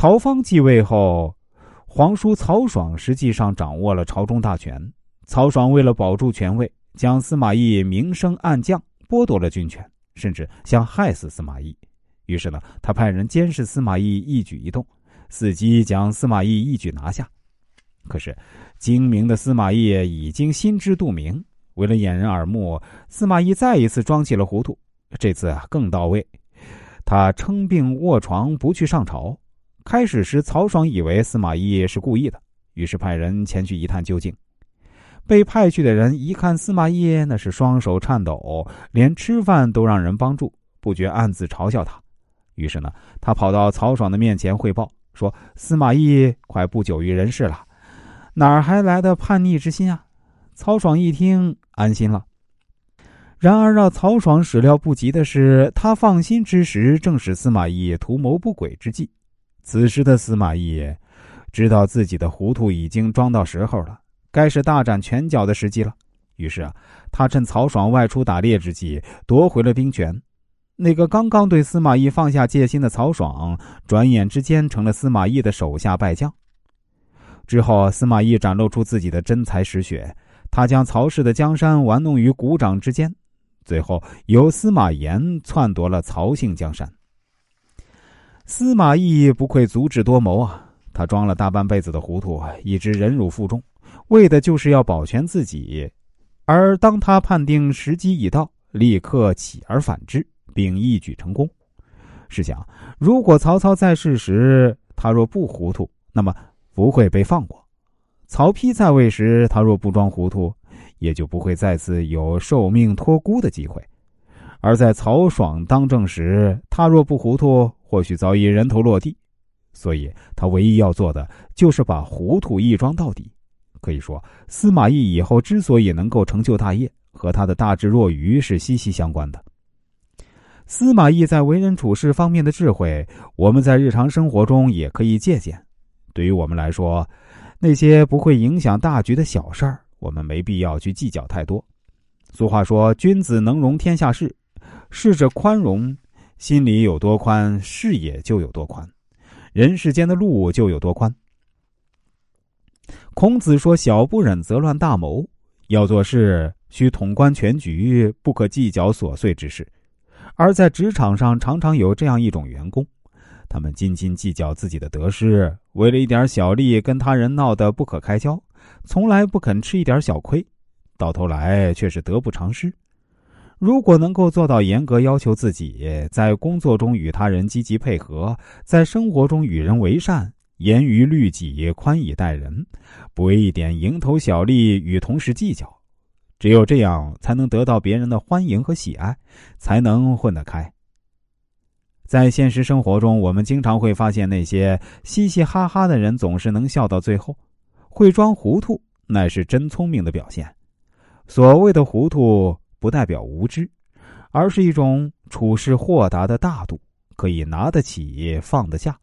曹芳继位后，皇叔曹爽实际上掌握了朝中大权。曹爽为了保住权位，将司马懿明升暗降，剥夺了军权，甚至想害死司马懿。于是呢，他派人监视司马懿一举一动，伺机将司马懿一举拿下。可是，精明的司马懿已经心知肚明，为了掩人耳目，司马懿再一次装起了糊涂。这次啊，更到位。他称病卧床，不去上朝。开始时，曹爽以为司马懿是故意的，于是派人前去一探究竟。被派去的人一看司马懿那是双手颤抖，连吃饭都让人帮助，不觉暗自嘲笑他。于是呢，他跑到曹爽的面前汇报说：“司马懿快不久于人世了，哪儿还来的叛逆之心啊？”曹爽一听，安心了。然而，让曹爽始料不及的是，他放心之时，正是司马懿图谋不轨之际。此时的司马懿知道自己的糊涂已经装到时候了，该是大展拳脚的时机了。于是啊，他趁曹爽外出打猎之际，夺回了兵权。那个刚刚对司马懿放下戒心的曹爽，转眼之间成了司马懿的手下败将。之后，司马懿展露出自己的真才实学，他将曹氏的江山玩弄于股掌之间。最后由司马炎篡夺了曹姓江山。司马懿不愧足智多谋啊！他装了大半辈子的糊涂，一直忍辱负重，为的就是要保全自己。而当他判定时机已到，立刻起而反之，并一举成功。试想，如果曹操在世时，他若不糊涂，那么不会被放过；曹丕在位时，他若不装糊涂。也就不会再次有受命托孤的机会，而在曹爽当政时，他若不糊涂，或许早已人头落地。所以他唯一要做的就是把糊涂一桩到底。可以说，司马懿以后之所以能够成就大业，和他的大智若愚是息息相关的。司马懿在为人处事方面的智慧，我们在日常生活中也可以借鉴。对于我们来说，那些不会影响大局的小事儿。我们没必要去计较太多。俗话说：“君子能容天下事，事者宽容，心里有多宽，视野就有多宽，人世间的路就有多宽。”孔子说：“小不忍则乱大谋。”要做事需统观全局，不可计较琐碎之事。而在职场上，常常有这样一种员工，他们斤斤计较自己的得失，为了一点小利，跟他人闹得不可开交。从来不肯吃一点小亏，到头来却是得不偿失。如果能够做到严格要求自己，在工作中与他人积极配合，在生活中与人为善，严于律己，宽以待人，不为一点蝇头小利与同事计较，只有这样，才能得到别人的欢迎和喜爱，才能混得开。在现实生活中，我们经常会发现，那些嘻嘻哈哈的人总是能笑到最后。会装糊涂，乃是真聪明的表现。所谓的糊涂，不代表无知，而是一种处事豁达的大度，可以拿得起，放得下。